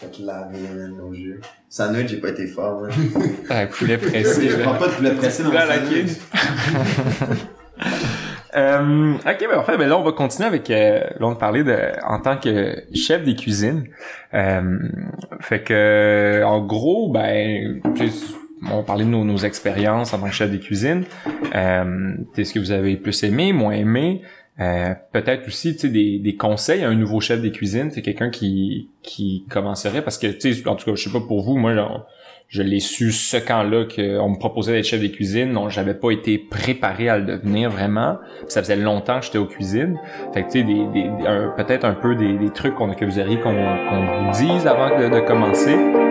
Fait laver, man, nos jeux. Sandwich, j'ai pas été fort, man. Ah, poulet pressé. Je prends pas de poulet pressé dans sandwich. Euh, ok, ben en fait, ben là on va continuer avec euh, là on parlait de en tant que chef des cuisines. Euh, fait que en gros, ben tu sais, on parlait de nos, nos expériences en tant que chef des cuisines. Euh, Qu'est-ce que vous avez plus aimé, moins aimé? Euh, peut-être aussi des, des conseils à un nouveau chef des cuisines, c'est quelqu'un qui qui commencerait parce que en tout cas je sais pas pour vous, moi genre, je l'ai su ce camp-là qu'on me proposait d'être chef des cuisines. Non, j'avais pas été préparé à le devenir vraiment. Ça faisait longtemps que j'étais aux cuisines. Fait que tu sais, des, des, peut-être un peu des, des trucs qu'on, que vous auriez qu'on, qu'on vous dise avant de, de commencer.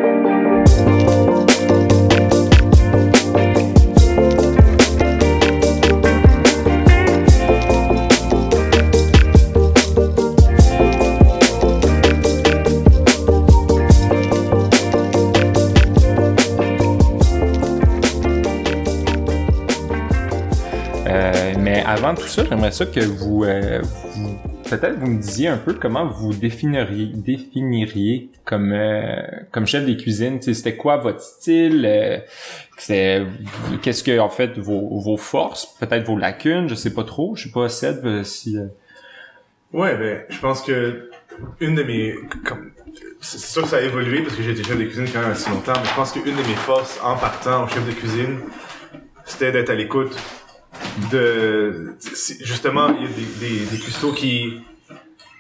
Tout ça, j'aimerais ça que vous, euh, vous- peut-être vous me disiez un peu comment vous définiriez, définiriez comme euh, comme chef des cuisines. C'était quoi votre style? Euh, Qu'est-ce que en fait vos, vos forces, peut-être vos lacunes, je sais pas trop. Je sais pas Seb si. Ouais, ben, je pense que une de mes, c'est sûr que ça a évolué parce que j'ai été chef de cuisine quand même assez longtemps, mais je pense qu'une de mes forces en partant au chef de cuisine, c'était d'être à l'écoute de, justement, il y a des, des, des cuistots qui,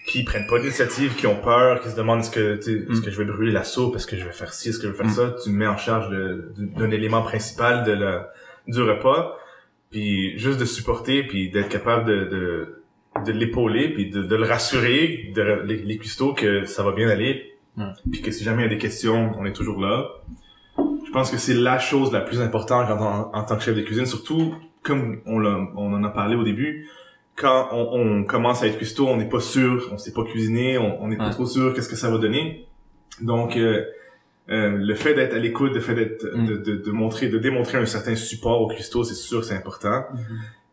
qui prennent pas d'initiative, qui ont peur, qui se demandent est-ce que, sais, est-ce que je vais brûler la soupe, est-ce que je vais faire ci, est-ce que je vais faire ça, tu me mets en charge d'un élément principal de la, du repas, puis juste de supporter, puis d'être capable de, de de l'épauler puis de, de le rassurer de les, les cuistots que ça va bien aller Mm. puis que si jamais il y a des questions on est toujours là. Je pense que c'est la chose la plus importante quand on- en tant que chef de cuisine surtout comme on, en a parlé au début quand on, on commence à être cuistot on n'est pas sûr on sait pas cuisiner on n'est pas Ouais. trop sûr qu'est-ce que ça va donner donc euh, euh, le fait d'être à l'écoute, le fait d'être, Mm. de, de, de montrer, de démontrer un certain support au cuistot, c'est sûr que c'est important.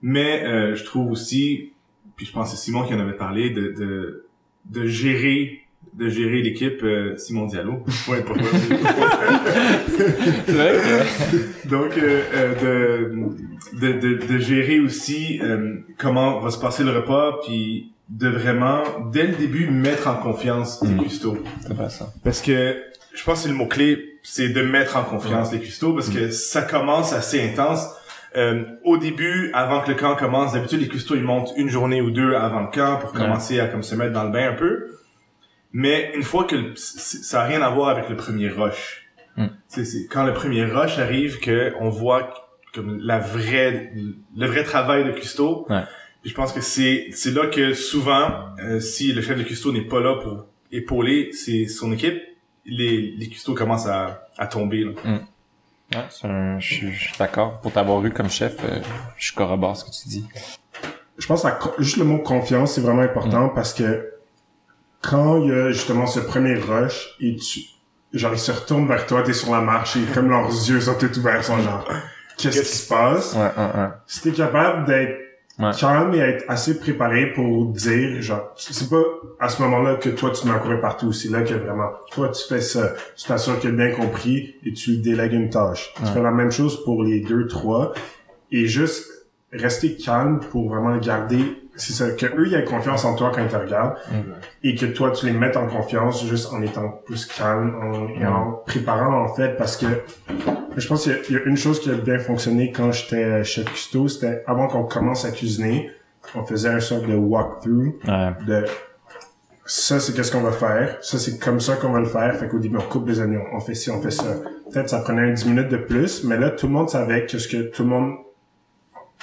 Mais euh, je trouve aussi, puis je pense que c'est Simon qui en avait parlé, de, de, de gérer de gérer l'équipe euh, Simon Diallo. Ouais, pourquoi? Donc, euh, euh, de, de, de, de gérer aussi euh, comment va se passer le repas, puis de vraiment, dès le début, mettre en confiance les. C'est pas ça. Parce que je pense que c'est le mot-clé, c'est de mettre en confiance les cuistots, parce que ça commence assez intense. Euh, au début, avant que le camp commence, d'habitude les cuistots ils montent une journée ou deux avant le camp pour Ouais. commencer à comme se mettre dans le bain un peu. Mais une fois que le- ça a rien à voir avec le premier rush. Mm. C'est quand le premier rush arrive que on voit comme la vraie le vrai travail de cuistot. Ouais. Puis Je pense que c'est c'est là que souvent euh, si le chef de cuistot n'est pas là pour épauler c'est son équipe, les les cuistots commencent à à tomber là. Ouais, c'est un- je suis je suis d'accord. Pour t'avoir eu comme chef, euh, je corrobore ce que tu dis. Je pense que juste le mot confiance, c'est vraiment important parce que quand il y a justement ce premier rush et tu, genre, ils se retournent vers toi, t'es sur la marche et comme leurs yeux sont tout ouverts, sont genre, qu'est-ce qui se passe? Ouais, ouais, ouais. Si t'es capable d'être calme et être assez préparé pour dire, genre, c'est pas à ce moment-là que toi tu courir partout, c'est là que vraiment, toi tu fais ça, tu t'assures qu'il a bien compris et tu délègues une tâche. Tu fais la même chose pour les deux, trois et juste rester calme pour vraiment garder. C'est ça, que eux ils aient confiance en toi quand ils te regardent et que toi tu les mettes en confiance juste en étant plus calme en, et en préparant en fait parce que je pense qu'il y a- il y, a une chose qui a bien fonctionné quand j'étais chef cuistot, c'était avant qu'on commence à cuisiner, on faisait un sorte de walkthrough Ouais. de ça c'est qu'est-ce qu'on va faire, ça c'est comme ça qu'on va le faire, fait qu'au début on coupe les oignons, on fait ci, on fait ça. Peut-être ça prenait un 10 minutes de plus, mais là tout le monde savait qu'est-ce que tout le monde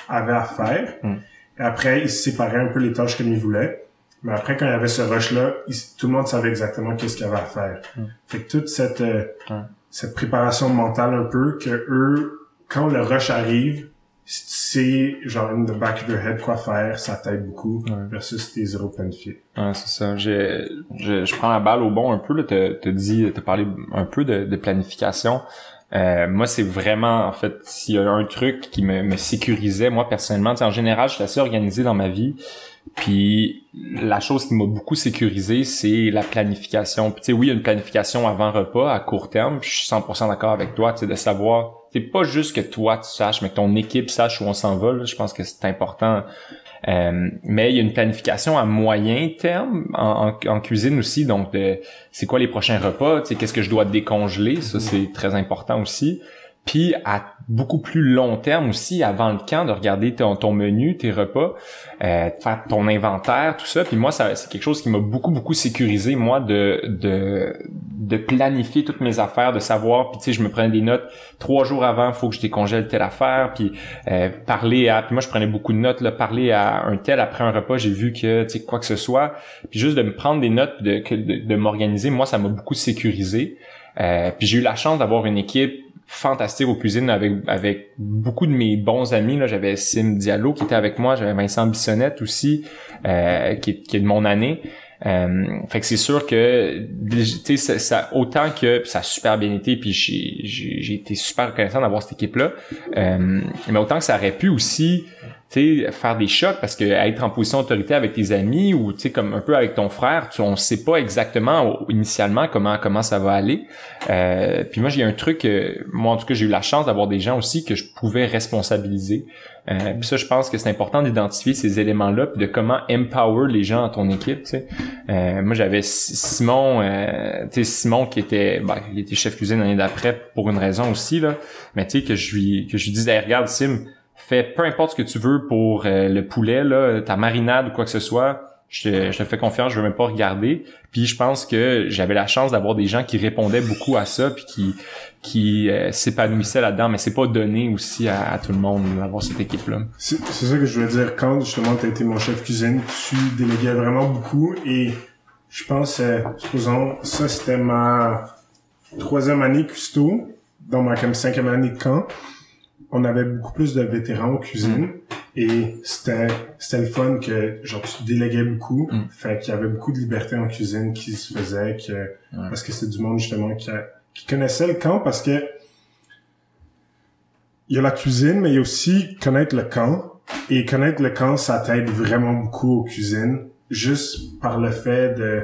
avait à faire. Mm. Après ils se séparaient un peu les tâches comme ils voulaient. Mais après quand il y avait ce rush là, tout le monde savait exactement qu'est-ce qu'il y avait à faire. Mm. Fait que toute cette euh, cette préparation mentale un peu que eux quand le rush arrive c'est genre in the back of your head quoi faire, ça t'aide beaucoup Ouais. versus t'es zéro planifié. Ouais, c'est ça. J'ai, je, je prends la balle au bon un peu. Là, t'as, t'as dit, t'as parlé un peu de, de planification. Euh, moi, c'est vraiment, en fait, s'il y a un truc qui me, me sécurisait, moi, personnellement, en général, je suis assez organisé dans ma vie. Puis la chose qui m'a beaucoup sécurisé, c'est la planification. Puis tu sais, oui, une planification avant repas à court terme. Je suis 100% d'accord avec toi, tu sais, de savoir. C'est pas juste que toi tu saches, mais que ton équipe sache où on s'en va. Je pense que c'est important. Euh, mais il y a une planification à moyen terme en, en- en cuisine aussi. Donc, c'est quoi les prochains repas qu'est-ce que je dois décongeler Ça, c'est très important aussi. Puis à beaucoup plus long terme aussi, avant le camp, de regarder ton, ton menu, tes repas, euh, faire ton inventaire, tout ça. Puis moi, ça, c'est quelque chose qui m'a beaucoup, beaucoup sécurisé, moi, de, de, de planifier toutes mes affaires, de savoir, puis tu sais, je me prenais des notes trois jours avant, faut que je décongèle telle affaire, puis euh, parler à, puis moi, je prenais beaucoup de notes, là, parler à un tel après un repas, j'ai vu que, tu sais, quoi que ce soit, puis juste de me prendre des notes, de, de, de m'organiser, moi, ça m'a beaucoup sécurisé. Euh, puis j'ai eu la chance d'avoir une équipe fantastique aux cuisines avec avec beaucoup de mes bons amis là. J'avais Sim Diallo qui était avec moi j'avais Vincent Bissonnette aussi euh, qui, est, qui est de mon année. Euh, fait que c'est sûr que ça, ça- autant que ça a super bien été puis j'ai été super reconnaissant d'avoir cette équipe là mais autant que ça aurait pu aussi tu sais faire des chocs parce que être en position d'autorité avec tes amis ou tu sais comme un peu avec ton frère tu on sait pas exactement initialement comment comment ça va aller. Euh, puis moi j'ai un truc euh, moi en tout cas j'ai eu la chance d'avoir des gens aussi que je pouvais responsabiliser. Euh, puis ça je pense que c'est important d'identifier ces éléments là puis de comment empower les gens dans ton équipe tu sais. Euh, moi j'avais Si- Simon euh, tu sais Simon qui était ben, il était chef cuisine l'année d'après pour une raison aussi là. Mais tu sais que je lui que je lui disais Hey, regarde Sim fais peu importe ce que tu veux pour euh, le poulet là ta marinade ou quoi que ce soit je te, je te fais confiance, je veux même pas regarder. Puis je pense que j'avais la chance d'avoir des gens qui répondaient beaucoup à ça, puis qui qui euh, s'épanouissaient là-dedans. Mais c'est pas donné aussi à, tout le monde d'avoir cette équipe-là. C'est ça que je voulais dire. Quand justement tu été mon chef cuisine, tu déléguais vraiment beaucoup et je pense, euh, supposons, ça c'était ma troisième année custo, dans ma cinquième année de camp. On avait beaucoup plus de vétérans en cuisine et c'était c'était le fun que genre tu déléguais beaucoup. Mm. Fait qu'il y avait beaucoup de liberté en cuisine qui se faisait que parce que c'est du monde justement qui, a- qui connaissait le camp parce que il y a la cuisine, mais il y a aussi connaître le camp. Et connaître le camp, ça t'aide vraiment beaucoup aux cuisines. Juste par le fait de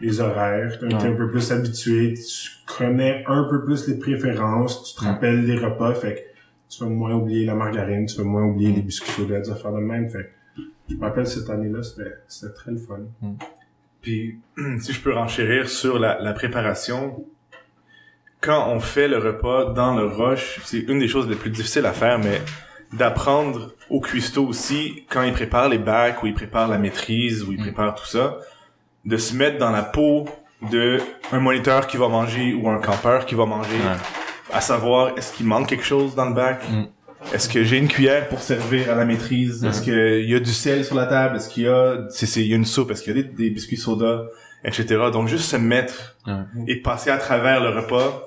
les horaires, t'es Ouais. un peu plus habitué, tu connais un peu plus les préférences, tu te Ouais. rappelles les repas, fait que tu vas moins oublier la margarine, tu vas moins oublier les biscuits soda, des affaires de même. Fait je me rappelle cette année-là, c'était, c'était très le fun. Puis, si je peux renchérir sur la, la préparation, quand on fait le repas dans le rush, c'est une des choses les plus difficiles à faire, mais d'apprendre au cuistot aussi, quand il prépare les bacs, ou il prépare la maîtrise, ou il prépare tout ça, de se mettre dans la peau de un moniteur qui va manger ou un campeur qui va manger, à savoir est-ce qu'il manque quelque chose dans le bac, Mm. est-ce que j'ai une cuillère pour servir à la maîtrise, est-ce qu'il y a du sel sur la table, est-ce qu'il y a, c'est, il y a une soupe, est-ce qu'il y a des, des biscuits soda, etc. Donc juste se mettre et passer à travers le repas.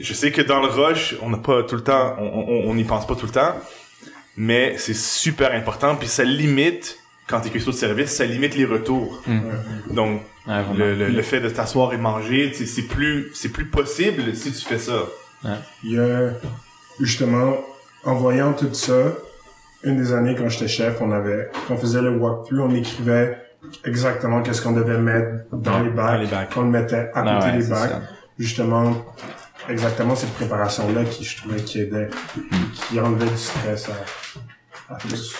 Je sais que dans le rush, on n'a pas tout le temps, on, on, on n'y pense pas tout le temps, mais c'est super important. Puis ça limite, quand t'es cuistot de service, ça limite les retours. Donc Ouais, vraiment. le, le, le fait de t'asseoir et manger, c'est plus, c'est plus possible si tu fais ça. Il y a, justement, en voyant tout ça, une des années quand j'étais chef, on avait, quand on faisait le walkthrough, on écrivait exactement qu'est-ce qu'on devait mettre dans les bacs, Dans les bacs. qu'on le mettait à côté Ah ouais, des bacs. ça. Justement, exactement cette préparation-là qui, je trouvais, qui aidait, qui enlevait du stress à.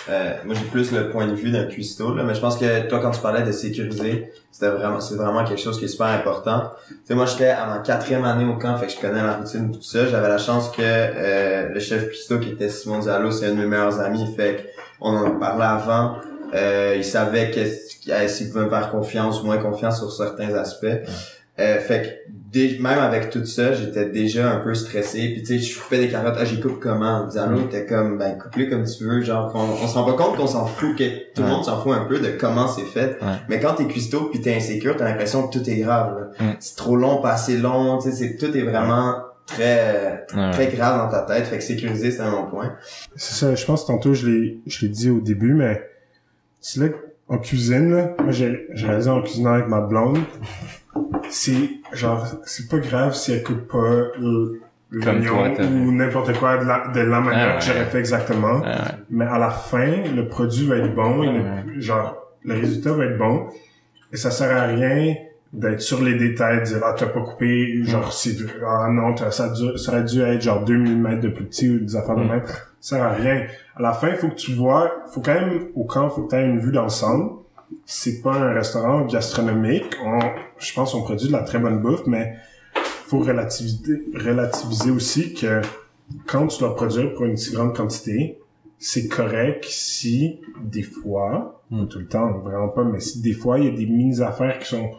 Euh, moi, j'ai plus le point de vue d'un cuistot, là, mais je pense que toi, quand tu parlais de sécuriser, c'était vraiment, c'est vraiment quelque chose qui est super important. Tu sais, moi, j'étais à ma quatrième année au camp, fait que je connais la routine, tout ça. J'avais la chance que euh, le chef cuistot, qui était Simon Diallo, c'est un de mes meilleurs amis, fait qu'on en parlait avant. Euh, il savait que euh, s'il pouvait me faire confiance ou moins confiance sur certains aspects. Euh, fait que même avec tout ça, j'étais déjà un peu stressé. Puis tu sais, je coupais des carottes. Ah, j'y coupe comment? Diallo était comme, ben coupe-les comme tu veux. Genre, on, on se rend pas compte qu'on s'en fout, que tout le Ouais. monde s'en fout un peu de comment c'est fait. Ouais. Mais quand t'es cuistot puis t'es insécure, t'as l'impression que tout est grave. là. Mm. C'est trop long, pas assez long. Tu sais, c'est- tout est vraiment très Ouais. très grave dans ta tête. Fait que sécuriser, c'est un bon point. C'est ça, je pense tantôt je l'ai je l'ai dit au début, mais c'est là en cuisine, là, moi j'ai j'ai réalisé en cuisinant avec ma blonde, c'est genre c'est pas grave si elle coupe pas l'oignon ou n'importe quoi de la, de la manière Ah ouais. que j'aurais fait exactement. Ouais. Mais à la fin, le produit va être bon, il Ouais, est- genre le résultat va être bon. Et ça sert à rien d'être sur les détails, de dire ah t'as pas coupé, genre si ah non ça, dû- ça aurait dû être genre 2 mm de plus petit ou des affaires de Mm. même. Ça sert à rien. À la fin, faut que tu vois, faut quand même au camp, faut que tu aies une vue d'ensemble. C'est pas un restaurant gastronomique. On, je pense qu'on produit de la très bonne bouffe, mais faut relativiser, relativiser aussi que quand tu dois produire pour une si grande quantité, c'est correct si des fois, pas Mm. tout le temps, vraiment pas, mais si des fois il y a des mini affaires qui sont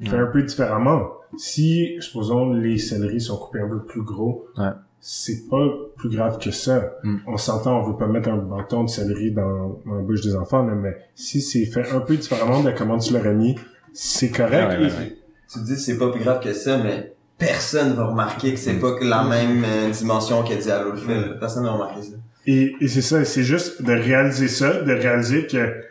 faites un peu différemment. Si, supposons, les céleris sont coupés un peu plus gros, Ouais. C'est pas plus grave que ça. Mm. On s'entend, on veut pas mettre un bâton de céleri dans, dans la bouche des enfants, là, mais si c'est fait un peu différemment de comment tu l'aurais mis, c'est correct. Ouais, ouais, ouais. Tu te dis c'est pas plus grave que ça, mais personne va remarquer que c'est pas que la même euh, dimension qu'a dit à l'autre film. Personne va remarquer ça. Et, et c'est ça, c'est juste de réaliser ça, de réaliser que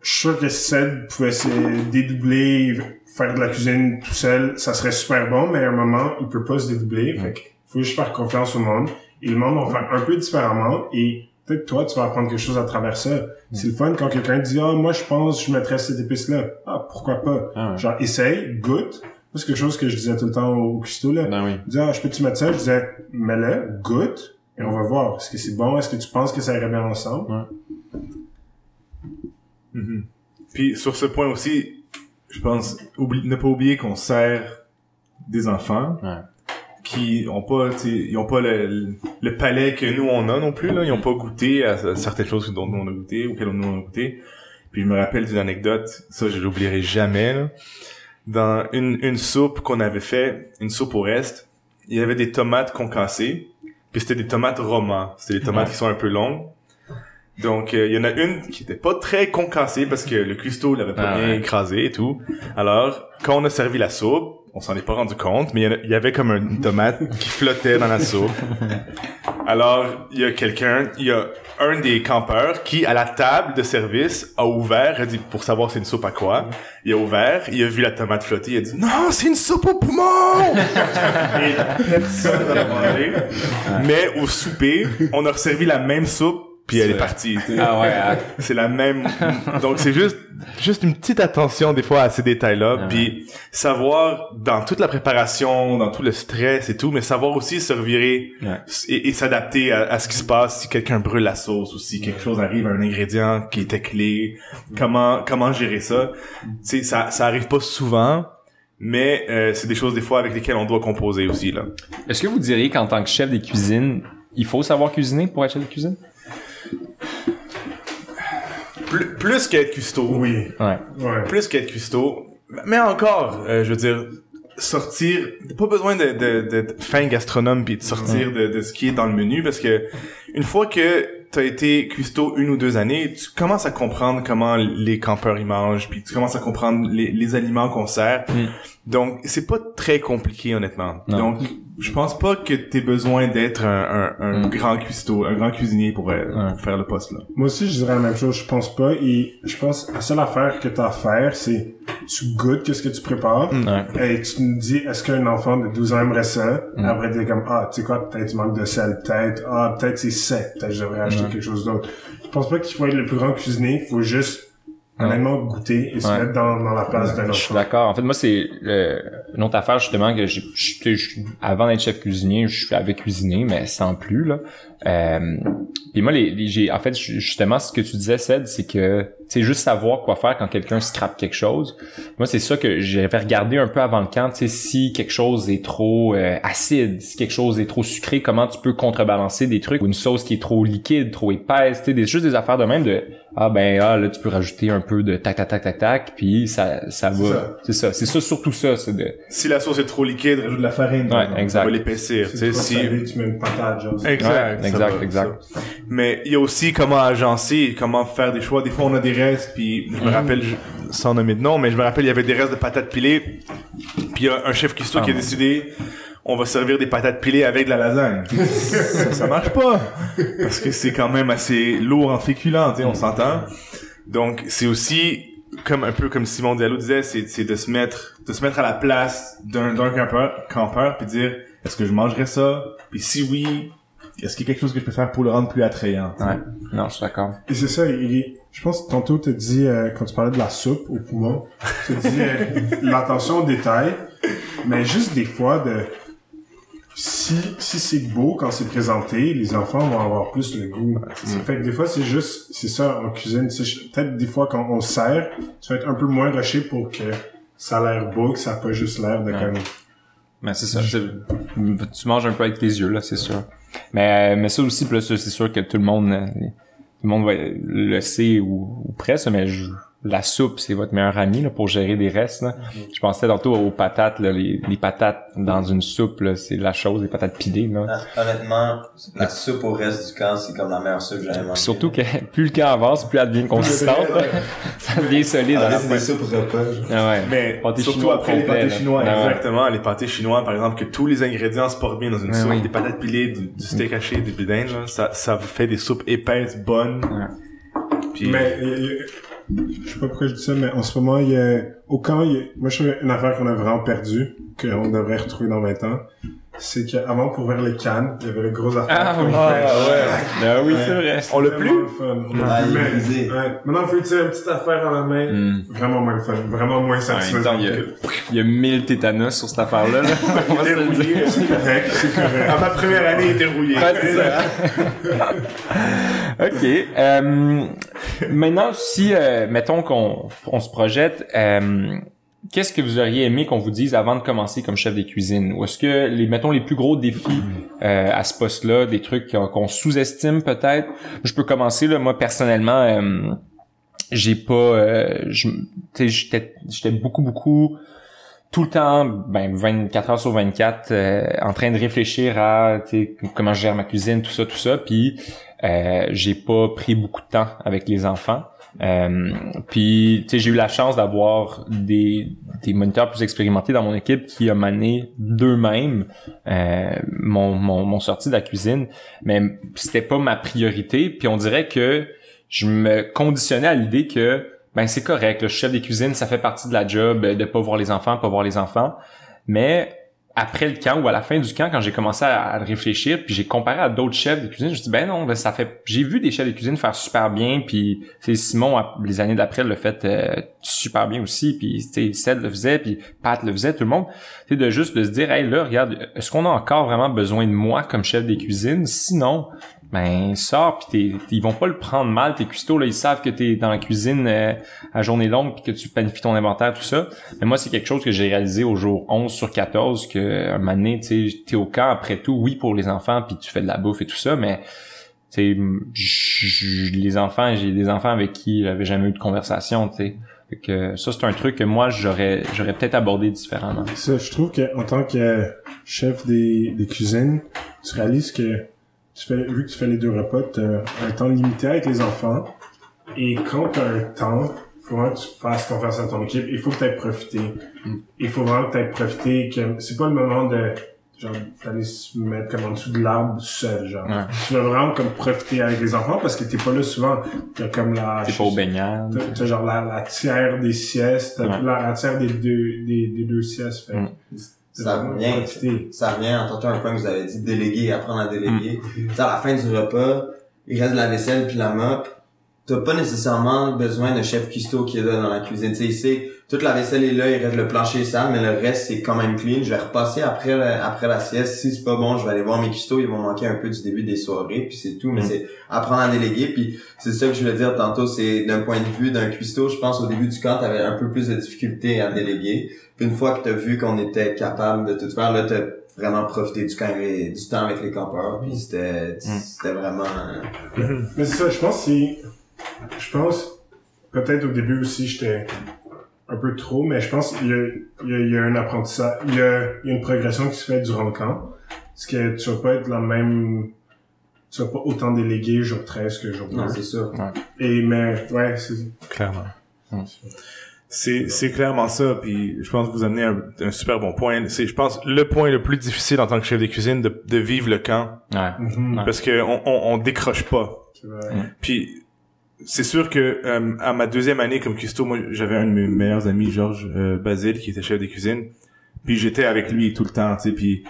je suis sûr que Ced pouvait se dédoubler, faire de la cuisine tout seul, ça serait super bon, mais à un moment, il peut pas se dédoubler. Fait qu'il faut juste faire confiance au monde. Et le monde va faire un peu différemment et peut-être toi, tu vas apprendre quelque chose à travers ça. C'est le fun quand quelqu'un dit, ah, moi, je pense, je mettrais cette épice-là. Ah, pourquoi pas? Ah ouais. Genre, essaye, goûte. C'est quelque chose que je disais tout le temps au cuistot, là. Ben oui. Disait, ah, je peux-tu mettre ça? Je disais, mets-le, goûte, et on va voir. Est-ce que c'est bon? Est-ce que tu penses que ça irait bien ensemble? Mhm. Puis sur ce point aussi, je pense ne pas oublier qu'on sert des enfants Ouais. Qui ont pas, ils ont pas le, le palais que nous on a non plus là, ils ont pas goûté à, à certaines choses dont nous on a goûté, auxquelles nous on a goûté. Puis je me rappelle d'une anecdote, ça je l'oublierai jamais là. Dans une, une soupe qu'on avait fait, une soupe au reste, il y avait des tomates concassées, puis c'était des tomates romans, c'était des tomates Ouais. qui sont un peu longues. Donc, euh, il y en a une qui était pas très concassée parce que le cuistot l'avait pas Ah bien ouais. écrasé et tout. Alors, quand on a servi la soupe, on s'en est pas rendu compte, mais il y avait comme une tomate qui flottait dans la soupe. Alors, il y a quelqu'un, il y a un des campeurs qui, à la table de service, a ouvert, a dit, pour savoir c'est une soupe à quoi, il a ouvert, il a vu la tomate flotter, il a dit, non, c'est une soupe au poumon! Et personne n'a mangé. Mais au souper, on a servi la même soupe, puis elle est partie. tu sais. Ah ouais, ah, C'est la même. Donc c'est juste juste une petite attention des fois à ces détails-là, Ah puis savoir dans toute la préparation, dans tout le stress et tout, mais savoir aussi se revirer Ouais. et, et s'adapter à, à ce qui se passe si quelqu'un brûle la sauce ou si quelque chose arrive à un ingrédient qui était clé. Comment comment gérer ça? Tu sais ça ça arrive pas souvent. Mais euh, c'est des choses des fois avec lesquelles on doit composer aussi là. Est-ce que vous diriez qu'en tant que chef des cuisines, il faut savoir cuisiner pour être chef de cuisine? Plus, plus qu'être cuistot. Oui. Ouais. Ouais. plus qu'être cuistot. Mais encore, euh, je veux dire, sortir, t'as pas besoin de, de, d'être fin gastronome puis de sortir de, de ce qui est dans le menu parce que une fois que t'as été cuistot une ou deux années, tu commences à comprendre comment les campeurs ils mangent puis tu commences à comprendre les, les aliments qu'on sert. Mm. Donc, c'est pas très compliqué, honnêtement. Non. Donc, je pense pas que t'aies besoin d'être un, un, un Mm. grand cuistot, un grand cuisinier pour, euh, pour faire le poste, là. Moi aussi, je dirais la même chose. Je pense pas. Et je pense, la seule affaire que t'as à faire, c'est tu goûtes qu'est-ce que tu prépares. Ouais. Et tu nous dis, est-ce qu'un enfant de 12 ans aimerait ça? Mm. Après, t'es comme, ah, tu sais quoi, peut-être il manque de sel, peut-être, ah, peut-être c'est sec, peut-être je devrais acheter quelque chose d'autre. Je pense pas qu'il faut être le plus grand cuisinier, il faut juste, honnêtement, goûter et se Ouais. mettre dans, dans la place d'un Je suis enfant. d'accord. En fait, moi, c'est euh, une autre affaire, justement, que j'ai, avant d'être chef cuisinier, je avais cuisiné, mais sans plus, là. Euh, puis moi, les, les- j'ai, en fait, ju- justement, ce que tu disais, Ced, c'est que, tu sais, juste savoir quoi faire quand quelqu'un scrape quelque chose. Moi, c'est ça que j'avais regardé un peu avant le camp, tu sais, si quelque chose est trop euh, acide, si quelque chose est trop sucré, comment tu peux contrebalancer des trucs, ou une sauce qui est trop liquide, trop épaisse, tu sais, des, juste des affaires de même de, ah ben, ah, là, tu peux rajouter un peu de tac, tac, tac, tac, tac, puis ça, ça C'est va. ça. C'est ça. C'est ça, surtout ça, c'est de, Si la sauce est trop liquide, rajoute de la farine. Ouais, exact. va l'épaissir. Tu sais, si... salé, tu mets une patate, genre. Exact, Ouais, exact, va, exact. ça. Mais il y a aussi comment agencer, comment faire des choix. Des fois, on a des restes, puis je me Mhm. rappelle, je- sans nommer de nom, mais je me rappelle, il y avait des restes de patates pilées. Puis il y a un chef cuistot Ah, qui a mon décidé, on va servir des patates pilées avec de la lasagne. ça, ça marche pas. Parce que c'est quand même assez lourd en féculents, tu sais, on s'entend. Donc, c'est aussi, comme un peu comme Simon Diallo disait, c'est, c'est de se mettre, de se mettre à la place d'un, d'un campeur, campeur, puis dire, est-ce que je mangerais ça? Puis si oui, est-ce qu'il y a quelque chose que je peux faire pour le rendre plus attrayant? Ouais. Non, je suis d'accord. Et c'est ça, il- je pense que tantôt tu dit, euh, quand tu parlais de la soupe au poumon, tu dis euh, l'attention aux détails, mais juste des fois de si si c'est beau quand c'est présenté, les enfants vont avoir plus le goût. Fait que des fois c'est juste c'est ça en cuisine, peut-être des fois quand on sert, tu vas être un peu moins rushé pour que ça a l'air beau, que ça a pas juste l'air de Ouais. comme Mais c'est ça. Tu manges un peu avec tes yeux, là, c'est sûr. Mais, euh, mais ça aussi, c'est sûr que tout le monde, euh, tout le monde va, le sait ou, ou presque, mais je- la soupe, c'est votre meilleur ami là, pour gérer des restes. Là. Je pensais tantôt aux patates, là, les, les patates dans une soupe, là, c'est la chose, les patates pilées. Là. Ah, Honnêtement, la soupe au reste du camp, c'est comme la meilleure soupe que j'ai jamais Puis mangée. surtout que plus le camp avance, plus elle devient consistante. là. ça devient solide. Ah, la c'est des soupes repas. Ah ouais. Mais Pâté surtout chinois après les pâtés là. chinois, Ah ouais. exactement. Les pâtés chinois, par exemple, que tous les ingrédients se portent bien dans une Ouais, soupe, oui. des patates pilées, du, du steak haché, des bédins, là, ça, ça vous fait des soupes épaisses, bonnes. Puis, Mais euh, je sais pas pourquoi je dis ça, mais en ce moment, il y a au camp, il y a, moi je trouve une affaire qu'on a vraiment perdue, qu'on devrait retrouver dans 20 ans, c'est qu'avant pour vers les cannes, il y avait le gros affaire. Ah qu'on oui. fait. Ah oui, c'est vrai. on l'a plus? le fun. On a Ah, plus, il mais- ouais. Maintenant, il faut utiliser une petite affaire dans la main. Hmm. Vraiment moins le fun. Vraiment moins satisfaisant. il y a, il y a 1000 tétanos sur cette affaire-là. Là. On va se le dire. C'est correct, c'est correct. À ma première année, il était rouillé. Ouais, c'est ça. ok. Euh, maintenant, si, euh, mettons qu'on on se projette, euh, qu'est-ce que vous auriez aimé qu'on vous dise avant de commencer comme chef des cuisines? Ou est-ce que, les, mettons, les plus gros défis euh, à ce poste-là, des trucs qu'on sous-estime peut-être? Je peux commencer, là, moi, personnellement... euh, j'ai pas euh, j'étais beaucoup beaucoup tout le temps ben 24 heures sur 24 euh, en train de réfléchir à comment je gère ma cuisine tout ça tout ça puis euh, j'ai pas pris beaucoup de temps avec les enfants. Euh, puis tu sais j'ai eu la chance d'avoir des des moniteurs plus expérimentés dans mon équipe qui a mané d'eux-mêmes euh, mon, mon mon sortie de la cuisine. Mais c'était pas ma priorité. Puis on dirait que je me conditionnais à l'idée que ben c'est correct, le chef des cuisines, ça fait partie de la job de pas voir les enfants, pas voir les enfants. Mais après le camp ou à la fin du camp, quand j'ai commencé à, réfléchir, puis j'ai comparé à d'autres chefs de cuisine, je me dit ben non, ça fait. J'ai vu des chefs de cuisine faire super bien, puis c'est Simon les années d'après le fait euh, super bien aussi, puis tu Ced le faisait, puis Pat le faisait, tout le monde. Sais de juste de se dire hey là regarde, est-ce qu'on a encore vraiment besoin de moi comme chef des cuisines Sinon ben sors puis ils vont pas le prendre mal tes cuistots là. Ils savent que t'es dans la cuisine euh, à journée longue puis que tu planifies ton inventaire tout ça. Mais moi c'est quelque chose que j'ai réalisé au jour 11 sur 14 que un moment tu t'es au camp après tout oui pour les enfants puis tu fais de la bouffe et tout ça mais tu les enfants j'ai des enfants avec qui j'avais jamais eu de conversation tu sais. Que ça c'est un truc que moi j'aurais j'aurais peut-être abordé différemment. Ça, je trouve que en tant que chef des, des cuisines, tu réalises que tu fais, vu que tu fais les deux repas, tu as un temps limité avec les enfants. Et quand tu as un temps, il faut vraiment que tu fasses confiance à ton équipe. Il faut que tu aies profité. Il faut vraiment que tu aies profité. Que c'est pas le moment de genre d'aller se mettre comme en dessous de l'arbre seul. Genre. Ouais. Tu veux vraiment comme profiter avec les enfants parce que t'es pas là souvent. T'as comme la... t'es pas au baignade T'as genre la, la tiers des siestes, t'as Ouais. la, la tiers des deux, des, des deux siestes. Fait. Mm. Ça revient. Ça revient, en tantôt un point que vous avez dit, déléguer, apprendre à déléguer. Mm. À la fin du repas, il reste de la vaisselle puis la mop. T'as pas nécessairement besoin d'un chef cuistot qui est là dans la cuisine. Tu sais, toute la vaisselle est là, il reste le plancher sale, mais le reste, c'est quand même clean. Je vais repasser après, la- après la sieste. Si c'est pas bon, je vais aller voir mes cuistots. Ils vont manquer un peu du début des soirées, puis c'est tout. Mais Mm. c'est apprendre à déléguer. Puis c'est ça que je voulais dire tantôt, c'est d'un point de vue d'un cuistot, je pense au début du camp, t'avais un peu plus de difficulté à déléguer. Puis une fois que t'as vu qu'on était capable de tout faire, là, t'as vraiment profité du, camp, du temps avec les campeurs. Puis c'était, Mm. c'était vraiment... euh, Mais c'est ça, je pense que c'est... Je pense... Peut-être au début aussi, j'étais un peu trop, mais je pense qu'il y a, il y a, il y a un apprentissage, il y a, il y a une progression qui se fait durant le camp. Parce que tu vas pas être la même... Tu vas pas autant déléguer jour 13 que jour 2. Non, c'est sûr. Et mais, ouais, c'est... Clairement. C'est, c'est clairement ça, puis je pense que vous amenez un, un super bon point. C'est, je pense, le point le plus difficile en tant que chef de cuisine de, de vivre le camp, ouais Mhm. parce que on, on, on décroche pas. Puis c'est sûr que euh, à ma deuxième année comme cuistot, moi j'avais un de mes meilleurs amis, Georges euh, Basile, qui était chef de cuisine. Puis j'étais avec lui tout le temps, tu sais. Puis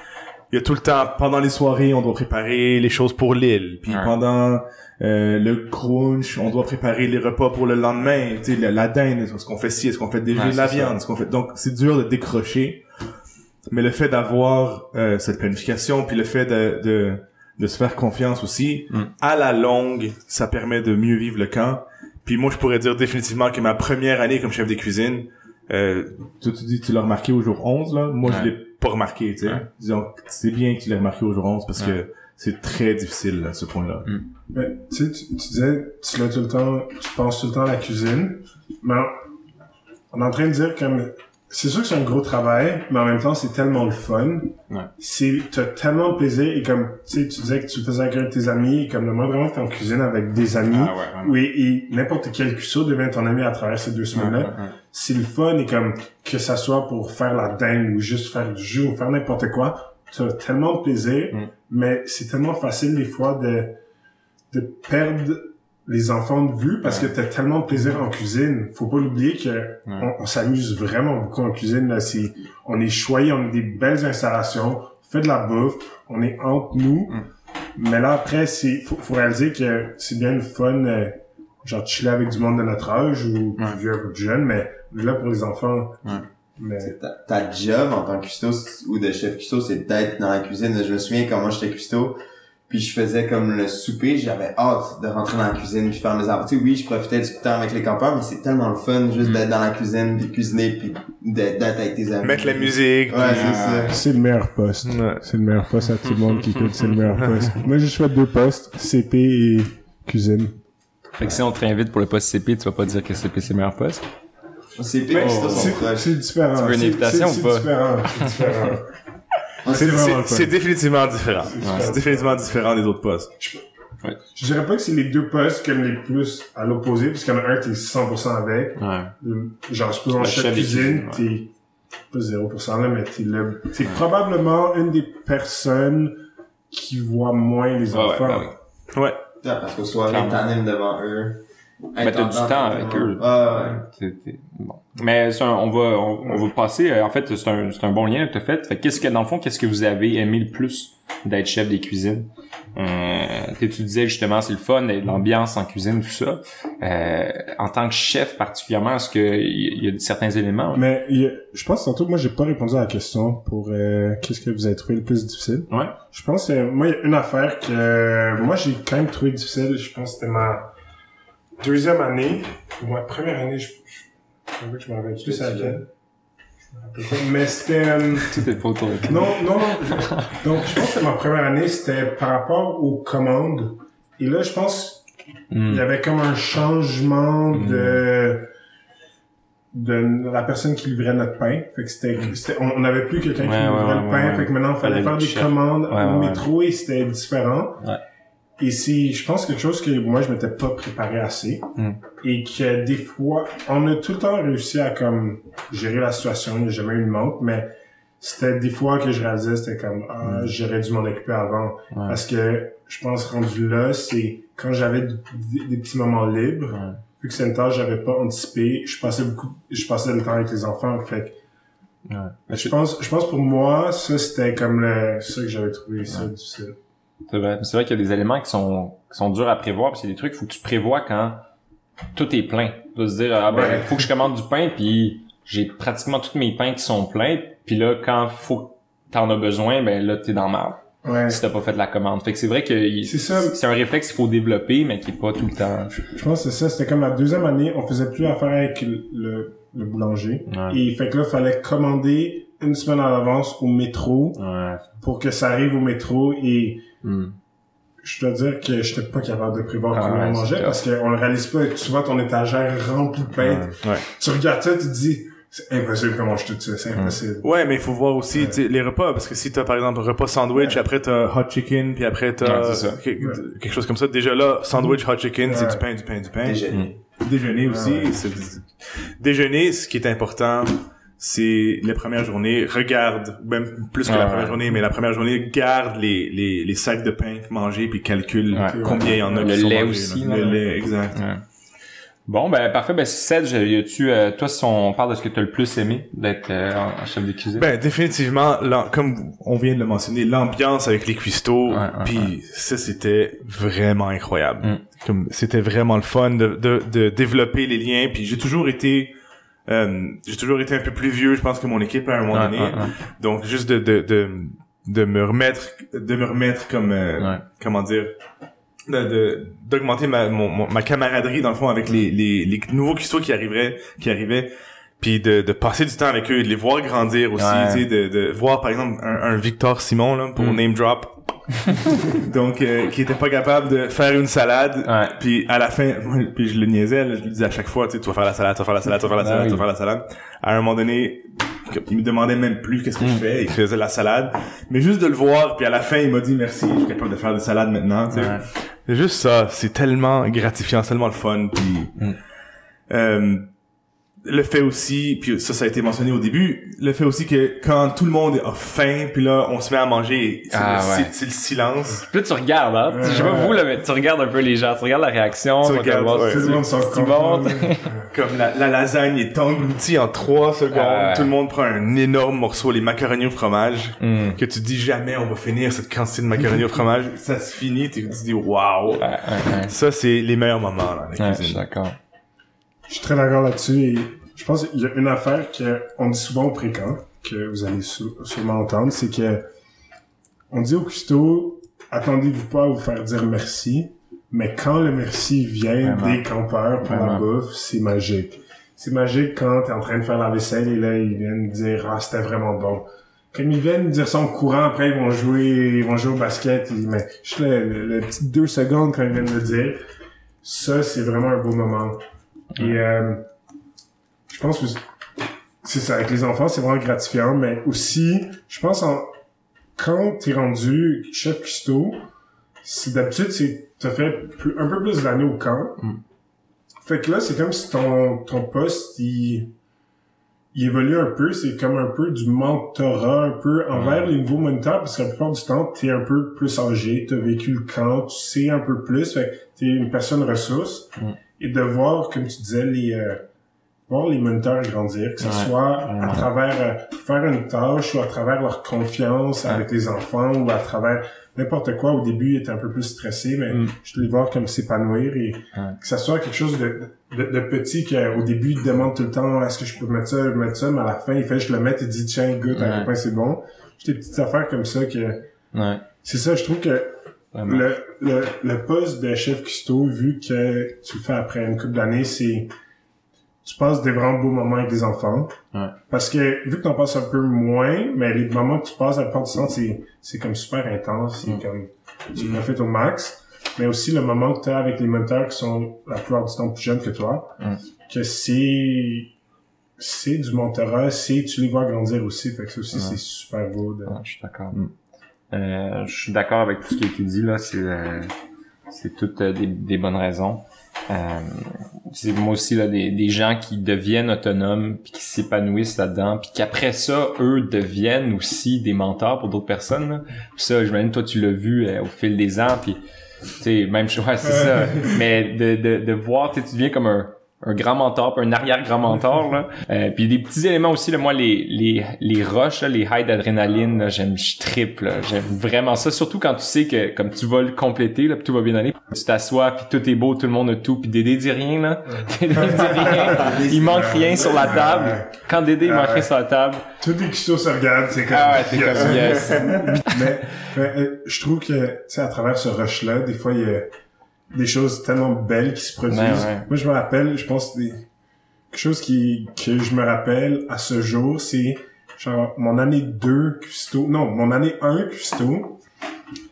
il y a tout le temps, pendant les soirées, on doit préparer les choses pour l'île. Puis Ouais. pendant euh, le crunch, on doit préparer les repas pour le lendemain. Tu sais, la, la dinde, est-ce qu'on fait ci, est-ce qu'on fait déjà Ouais, de la viande, est-ce qu'on fait... Donc, c'est dur de décrocher. Mais le fait d'avoir euh, cette planification, puis le fait de, de, de se faire confiance aussi, Mm. à la longue, ça permet de mieux vivre le camp. Puis moi, je pourrais dire définitivement que ma première année comme chef de cuisine, euh, tu, tu dis tu l'as remarqué au jour 11, là. Moi, Ouais. je l'ai pas remarqué, tu sais. Ouais. Disons, c'est bien que tu l'aies remarqué au jour 11 parce Ouais. que c'est très difficile, à ce point-là. Mais, tu sais, tu, tu disais, tu l'as tout le temps, tu penses tout le temps à la cuisine, mais on est en train de dire comme, c'est sûr que c'est un gros travail, mais en même temps, c'est tellement le fun. Ouais. C'est, t'as tellement de plaisir, et comme, tu sais, tu disais que tu faisais avec tes amis, et comme le moins vraiment que t'es en cuisine avec des amis, Ah ouais, ouais. oui, et n'importe quel cuisseau devient ton ami à travers ces deux semaines-là. C'est le fun et comme que ça soit pour faire la dinde ou juste faire du jus ou faire n'importe quoi, tu as tellement de plaisir, Mm. mais c'est tellement facile des fois de de perdre les enfants de vue parce que tu as tellement de plaisir en cuisine. Faut pas l'oublier que on, on s'amuse vraiment beaucoup en cuisine là, c'est on est choyé, on a des belles installations, on fait de la bouffe, on est entre nous. Mais là après c'est faut, faut réaliser que c'est bien le fun euh, genre chiller avec du monde de notre âge ou Ouais. plus vieux ou plus jeune mais là pour les enfants Ouais. mais Ta, ta job en tant que cuistot ou de chef cuistot, c'est d'être dans la cuisine. Je me souviens quand moi j'étais cuistot, puis je faisais comme le souper, j'avais hâte de rentrer dans la cuisine puis faire mes affaires. Tu sais, oui, je profitais du temps avec les campeurs, mais c'est tellement le fun juste d'être dans la cuisine, puis de cuisiner, puis d'être avec tes amis. Mettre la musique. Ouais, c'est ça. c'est le meilleur poste Ouais. c'est le meilleur poste à tout le monde qui écoute c'est le meilleur poste moi j'ai choisi deux postes CP et cuisine Fait que si on te réinvite pour le poste CP, tu vas pas dire que CP c'est le meilleur poste? Cuistot c'est- différent Tu veux une invitation ou pas? c'est différent c'est différent Ouais, c'est C'est vraiment le c'est- fun. c'est définitivement différent. C'est définitivement différent des autres postes. Je dirais pas que c'est les deux postes comme les plus à l'opposé, parce qu'il y en a un, t'es 100% avec. Ouais. Le- Genre, supposons Le chef chef de cuisine, t'es pas 0% là, mais t'es le, t'es probablement une des personnes qui voit moins les Ouais, ouais, enfants. oui. Ouais. Ouais, Parce qu'au soir, Clairement. t'animes devant eux. T'as du temps avec eux. Ouais. Bon. Mais c'est un- on va on, on va passer euh, en fait c'est un c'est un bon lien que tu as fait. Fait que qu'est-ce que dans le fond qu'est-ce que vous avez aimé le plus d'être chef des cuisines? Euh, tu disais justement c'est le fun l'ambiance en cuisine tout ça. Euh, en tant que chef particulièrement est-ce que il y, a certains éléments? Mais y a- je pense tantôt, moi, j'ai pas répondu à la question pour euh, qu'est-ce que vous avez trouvé le plus difficile. Ouais. Je pense, euh, moi, il y a une affaire que moi, j'ai quand même trouvé difficile. Je pense que c'était ma deuxième année, ou ma première année, je, je, je, me rappelle plus c'est laquelle. Mais c'était... euh, tout est pas de non, non, non. Donc, je pense que ma première année, c'était par rapport aux commandes. Et là, je pense Hmm. il y avait comme un changement Mm. de de la personne qui livrait notre pain. Fait que c'était, c'était on n'avait plus quelqu'un qui. Ouais, livrait ouais, le ouais, pain. ouais. Fait que maintenant, il fallait faire des chef. commandes Ouais, au ouais, métro et c'était différent. Et c'est, je pense, quelque chose que moi, je m'étais pas préparé assez. Mm. Et que des fois, on a tout le temps réussi à comme gérer la situation. Il n'y a jamais eu de manque, mais c'était des fois que je réalisais, c'était comme, ah, Mm. j'aurais dû m'en occuper avant. Ouais. Parce que je pense rendu là, c'est quand j'avais des, petits moments libres, Ouais. vu que c'est une tâche j'avais pas anticipé, je passais beaucoup, je passais le temps avec les enfants. Fait Ouais. je pense, je pense pour moi, ça c'était comme le, ça que j'avais trouvé ça difficile. C'est vrai. C'est vrai qu'il y a des éléments qui sont, qui sont durs à prévoir, puis c'est des trucs qu'il faut que tu prévois quand tout est plein. De se dire, ah ben, Ouais. faut que je commande du pain, puis j'ai pratiquement tous mes pains qui sont pleins, puis là, quand faut que t'en as besoin, ben là, t'es dans marre. Ouais. Si t'as pas fait la commande. Fait que c'est vrai que C'est un réflexe qu'il faut développer, mais qui est pas tout le temps. Je pense que c'est ça. C'était comme la deuxième année, on faisait plus affaire avec le boulanger. Ouais. Et fait que là, fallait commander une semaine à l'avance au métro Ouais. pour que ça arrive au métro et Hmm. je dois dire que j'étais pas capable de prévoir Ah combien ouais, on mangeait parce qu'on le réalise pas. Tu vois ton étagère remplie de pain. Ouais. Ouais. Tu regardes ça, tu te dis, c'est impossible qu'on mange tout ça, c'est impossible. Ouais, mais il faut voir aussi Ouais. les repas, parce que si t'as par exemple un repas sandwich, Ouais. après t'as hot chicken, puis après t'as Ouais, que- quelque chose comme ça. Déjà là, sandwich, hot chicken, c'est du pain, du pain, du pain. Déjeuner. Déjeuner aussi. Ouais. c'est- Déjeuner, ce qui est important, c'est les premières journées. Regarde, même plus que la Ouais. première journée, mais la première journée, garde les, les, les sacs de pain mangés, puis calcule Ouais. combien il y en a Le qui lait aussi. Le lait, exact. Ouais. Bon, ben parfait. Ben y tu euh, toi, si on parle de ce que tu as le plus aimé d'être euh, en chef de cuisine? Ben définitivement, comme on vient de le mentionner, l'ambiance avec les cuistots, puis ça c'était vraiment incroyable. Mm. Comme c'était vraiment le fun de, de, de développer les liens. Puis j'ai toujours été, euh, j'ai toujours été un peu plus vieux, je pense que mon équipe à un moment donné. Donc juste de de de de me remettre, de me remettre comme euh, comment dire de de- d'augmenter ma mon, ma camaraderie dans le fond avec les les, les nouveaux cuistots qui arriveraient qui arrivaient puis de, de passer du temps avec eux de les voir grandir aussi Ouais. tu sais de, de voir par exemple un, un Victor Simon là pour Mm. name drop donc euh, qui était pas capable de faire une salade Ouais. puis à la fin puis je le niaisais là, je lui disais à chaque fois tu sais tu vas faire la salade tu vas faire la salade tu vas faire la Ah salade tu vas faire la salade à un moment donné il me demandait même plus qu'est-ce que Mm. je fais il faisait la salade mais juste de le voir puis à la fin il m'a dit merci je suis capable de faire des salades maintenant tu sais Ouais. c'est juste ça, c'est tellement gratifiant, tellement le fun. Puis Mm. euh, le fait aussi, puis ça, ça a été mentionné au début, le fait aussi que quand tout le monde a faim, puis là, on se met à manger, c'est Ah, le, ouais. c'est le silence. Puis là, tu regardes, hein. Je sais pas vous, là, mais tu regardes un peu les gens, tu regardes la réaction, Tu regardes, ouais. Tout le monde s'en. Comme la, la lasagne est engloutie en trois secondes, Ah, ouais. tout le monde prend un énorme morceau, les macaronis au fromage, Hmm. que tu dis jamais on va finir cette quantité de macaronis au fromage, ça se finit, tu te dis waouh. Ouais. Ça, c'est les meilleurs moments, là, la cuisine. d'accord. Je suis très d'accord là-dessus et je pense qu'il y a une affaire qu'on dit souvent au précamp, que vous allez sûrement entendre, c'est que on dit au cuistot, attendez-vous pas à vous faire dire merci, mais quand le merci vient Vraiment. des campeurs pour la bouffe, c'est magique. C'est magique quand t'es en train de faire la vaisselle et là, ils viennent dire, ah, c'était vraiment bon. Comme ils viennent dire ça en courant, après, ils vont jouer, ils vont jouer au basket, ils- mais le, le, le petit deux secondes quand ils viennent le dire, ça, c'est vraiment un beau moment. Et, euh, je pense que c'est ça, avec les enfants, c'est vraiment gratifiant, mais aussi, je pense en, quand t'es rendu chef c'est d'habitude, c'est, t'as fait plus, un peu plus d'années au camp. Mm. Fait que là, c'est comme si ton, ton poste, il, il évolue un peu, c'est comme un peu du mentorat, un peu envers les nouveaux moniteurs, parce que la plupart du temps, t'es un peu plus âgé, t'as vécu le camp, tu sais un peu plus, fait que t'es une personne ressource. Mm. Et de voir, comme tu disais, les, euh, voir les moniteurs grandir, que ce Ouais, soit à travers euh, faire une tâche ou à travers leur confiance Ouais. avec les enfants ou à travers n'importe quoi. Au début, ils étaient un peu plus stressés, mais Mm. je les voir comme s'épanouir et que ça soit quelque chose de, de, de petit qu'au début, ils demandent tout le temps, est-ce que je peux mettre ça, mettre ça, mais à la fin, il fait, je le mets, il dit, tiens, goûte, à quel point c'est bon. J'ai des petites affaires comme ça que, c'est ça, je trouve que. Le, le, le poste de chef cuistot, vu que tu le fais après une couple d'années, c'est tu passes des vraiment beaux moments avec des enfants. Ouais. Parce que vu que t'en passes un peu moins, mais les moments que tu passes à la plupart du temps, c'est, c'est comme super intense, c'est Mm. comme tu profites au max. Mais aussi le moment que tu as avec les menteurs qui sont la plupart du temps plus jeunes que toi, Mm. que c'est c'est du mentorat, c'est tu les vois grandir aussi, fait que ça aussi Ouais. c'est super beau de... Ouais, je suis d'accord. Euh, je suis d'accord avec tout ce qui a été dit là. C'est euh, c'est toutes euh, des, des bonnes raisons. Euh, c'est moi aussi là des, des gens qui deviennent autonomes puis qui s'épanouissent là-dedans puis qu'après ça eux deviennent aussi des mentors pour d'autres personnes. Là. Puis ça, j'imagine toi tu l'as vu euh, au fil des ans puis tu sais même chose ouais, c'est ça. Mais de de de voir tu deviens comme un un grand mentor, puis un arrière-grand mentor là. Euh, puis des petits éléments aussi là, moi les les les rushs, là, les highs d'adrénaline, là, j'aime je triple, là. j'aime vraiment ça surtout quand tu sais que comme tu vas le compléter là, puis tout va bien aller. Tu t'assois puis tout est beau, tout le monde a tout, puis Dédé dit rien là. Dédé dit rien. Il manque rien sur la table. Quand Dédé il manque rien sur la table. Tous les custos se regardent, c'est comme... Ah ouais, t'es comme yes. mais, mais, euh, je trouve que, tu sais, à travers ce rush-là, des fois, il y a des choses tellement belles qui se produisent. Ouais, ouais. Moi, je me rappelle, je pense, des, quelque chose qui, que je me rappelle à ce jour, c'est, genre, mon année 2 custo, non, mon année 1 custo,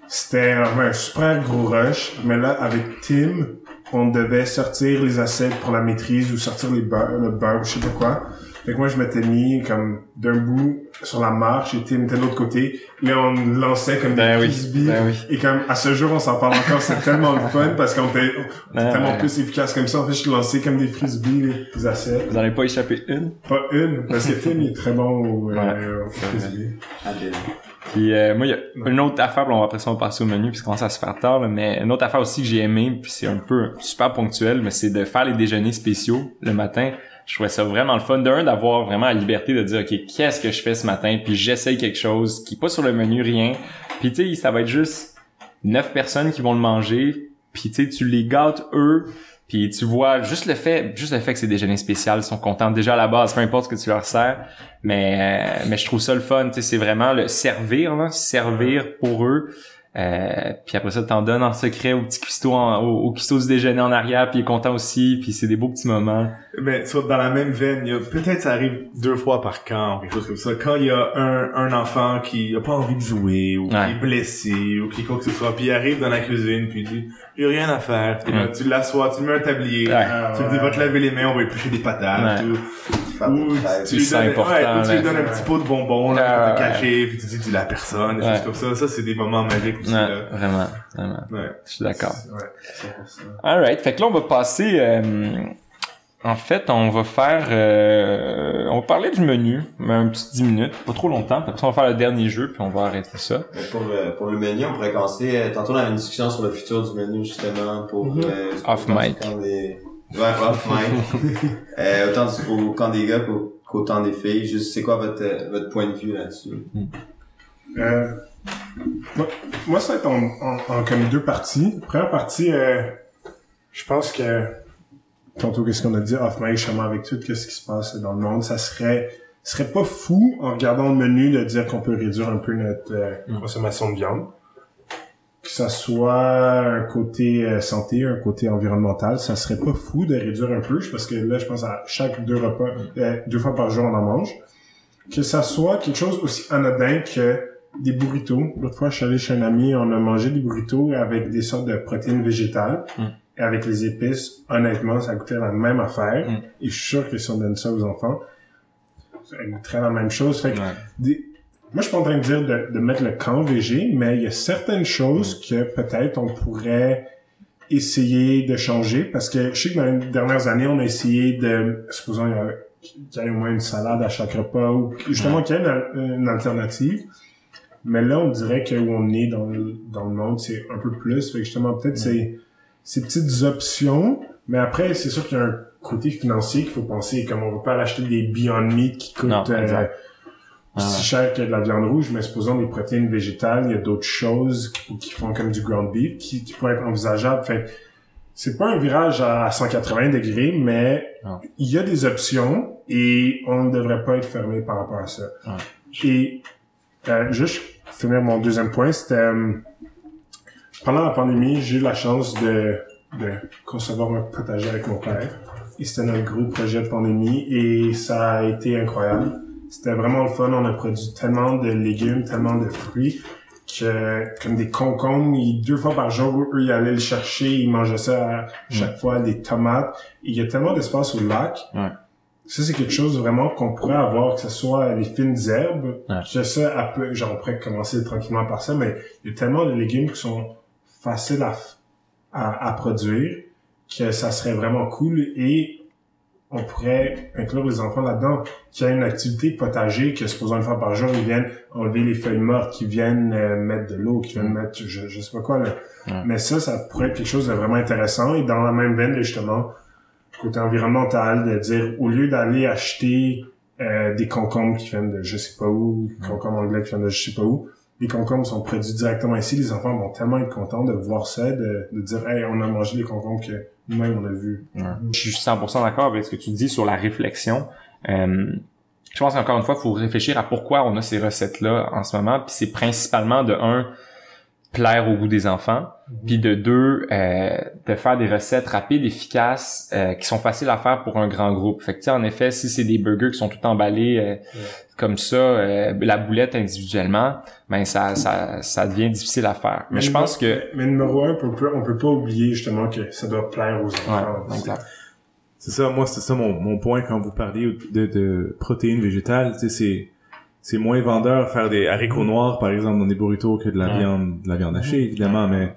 c'était un, un super gros rush, mais là, avec Tim, on devait sortir les assiettes pour la maîtrise ou sortir les beurres, le beurre, je sais pas quoi. Fait que moi, je m'étais mis comme d'un bout sur la marche, et Tim était de l'autre côté. Mais on lançait comme Ben des oui, frisbees. ben oui. Et comme, à ce jour, on s'en parle encore. C'est tellement le fun parce qu'on était Ouais, tellement plus efficace comme ça. En fait, je lançais comme des frisbees, les assiettes. Vous en avez pas échappé une? Pas une, parce que Tim, il est très bon au, euh, Ouais, au frisbee. Puis euh, moi, il y a une autre affaire, puis on va après ça on va passer au menu, puis ça commence à se faire tard, là, mais une autre affaire aussi que j'ai aimé, puis c'est un peu super ponctuel, mais c'est de faire les déjeuners spéciaux le matin. Je trouvais ça vraiment le fun. D'un, d'avoir vraiment la liberté de dire, OK, qu'est-ce que je fais ce matin? Puis j'essaye quelque chose qui est pas sur le menu, rien. Puis tu sais, ça va être juste neuf personnes qui vont le manger, puis tu sais, tu les gâtes eux, puis tu vois juste le fait, juste le fait que c'est déjeuner spécial, ils sont contents déjà à la base, peu importe ce que tu leur sers. Mais euh, mais je trouve ça le fun, tu sais, c'est vraiment le servir, là, servir pour eux. Euh, puis après ça, t'en donnes en secret au petit cuistot, en- au, au cuistot du déjeuner en arrière, puis il est content aussi, puis c'est des beaux petits moments. Mais vois, dans la même veine, il a peut-être ça arrive deux fois par camp, ou quelque chose comme ça. Quand il y a un, un enfant qui a pas envie de jouer, ou qui est blessé, ou qui quoi que ce soit, puis il arrive dans la cuisine, puis il dit j'ai rien à faire. Puis là, Mm. tu l'assois, tu mets un tablier, Ouais. tu lui dis va te laver les mains, on va éplucher des patates. Ouais. Ou, Tu C'est donnes, important, ouais, ou tu lui donnes un petit pot de bonbons là, Ouais, pour te cacher, puis tu dis dis la personne, des choses comme ça. Ça, c'est des moments magiques aussi. Ouais, Là. vraiment, vraiment. Ouais. Je suis d'accord. Ouais, 100%. Alright, fait que là on va passer. euh, en fait, on va faire, euh, on va parler du menu, mais un petit 10 minutes, pas trop longtemps. Puis après ça, on va faire le dernier jeu, puis on va arrêter ça. Pour le, pour le menu, on pourrait commencer. euh, Tantôt, on avait une discussion sur le futur du menu, justement, pour. Mhm. euh, Off mic. des- Ouais, off mic. euh, autant du, au camp des gars qu'au, qu'au temps des filles. Juste, c'est quoi votre, votre point de vue là-dessus? Euh, moi, moi, ça va être en, en, en comme deux parties. Première partie, euh, je pense que tantôt qu'est-ce qu'on a dit? Off mic justement avec tout qu'est-ce qui se passe dans le monde, ça serait ce serait pas fou en regardant le menu de dire qu'on peut réduire un peu notre euh, Mm. consommation de viande. Que ça soit un côté euh, santé, un côté environnemental, ça serait pas fou de réduire un peu, parce que là, je pense à chaque deux repas, euh, deux fois par jour, on en mange. Que ça soit quelque chose aussi anodin que des burritos. L'autre fois, je suis allé chez un ami, on a mangé des burritos avec des sortes de protéines végétales. Mm. Et avec les épices, honnêtement, ça goûtait la même affaire. Mm. Et je suis sûr que si on donne ça aux enfants, ça goûterait la même chose. Fait que des- moi, je suis pas en train de dire de, de mettre le camp végé, mais il y a certaines choses que peut-être on pourrait essayer de changer parce que je sais que dans les dernières années, on a essayé de, supposons il y a- qu'il y ait au moins une salade à chaque repas ou justement qu'il y ait une, al- une alternative. Mais là, on dirait que où on est dans le, dans le monde, c'est un peu plus. Fait que justement, peut-être c'est ces petites options. Mais après, c'est sûr qu'il y a un côté financier qu'il faut penser. Comme on va pas acheter des Beyond Meat qui coûtent Non, euh, exact. si Ouais. cher que de la viande rouge, mais supposons des protéines végétales, il y a d'autres choses qui, qui font comme du ground beef qui, qui pourraient être envisageables. Fait c'est pas un virage à 180 degrés, mais Non. il y a des options et on ne devrait pas être fermé par rapport à ça. Ouais. Et euh, juste finir mon deuxième point, c'était euh, pendant la pandémie, j'ai eu la chance de, de concevoir un potager avec mon père. Et c'était notre gros projet de pandémie et ça a été incroyable. C'était vraiment le fun. On a produit tellement de légumes, tellement de fruits que, comme des concombres, ils- deux fois par jour, eux, ils allaient le chercher, ils mangeaient ça à chaque fois, des tomates. Et il y a tellement d'espace au lac. Ouais. Ça, c'est quelque chose vraiment qu'on pourrait avoir, que ce soit les fines herbes, Ouais. que ça, à peu- genre, on pourrait commencer tranquillement par ça, mais il y a tellement de légumes qui sont faciles à, à, à produire que ça serait vraiment cool et on pourrait inclure les enfants là-dedans, qu'il y a une activité potager, que supposons une fois par jour, ils viennent enlever les feuilles mortes, qu'ils viennent euh, mettre de l'eau, qu'ils viennent Mm. mettre, je, je sais pas quoi, là. Ouais. Mais ça, ça pourrait être quelque chose de vraiment intéressant et dans la même veine, justement, côté environnemental, de dire, au lieu d'aller acheter euh, des concombres qui viennent de je sais pas où, Mm. concombres anglais qui viennent de je sais pas où, les concombres sont produits directement ici, les enfants vont tellement être contents de voir ça, de, de dire, hey, on a mangé les concombres que nous-mêmes on a vu. Ouais. Je suis 100% d'accord avec ce que tu dis sur la réflexion. Euh, je pense qu'encore une fois, il faut réfléchir à pourquoi on a ces recettes-là en ce moment. Puis c'est principalement de un plaire au goût des enfants, puis de deux euh, de faire des recettes rapides, efficaces, euh, qui sont faciles à faire pour un grand groupe. Fait que tu sais, en effet, si c'est des burgers qui sont tout emballés euh, comme ça, euh, la boulette individuellement, ben ça, ça, ça devient difficile à faire. Mais je numéro- pense que Mais numéro un, on peut, on peut pas oublier justement que ça doit plaire aux enfants. ouais, exact. C'est ça, moi, c'est ça mon, mon point quand vous parliez de, de protéines végétales, tu sais, c'est, c'est moins vendeur faire des haricots noirs, par exemple, dans des burritos que de la Ouais. viande, de la viande hachée, évidemment, mais,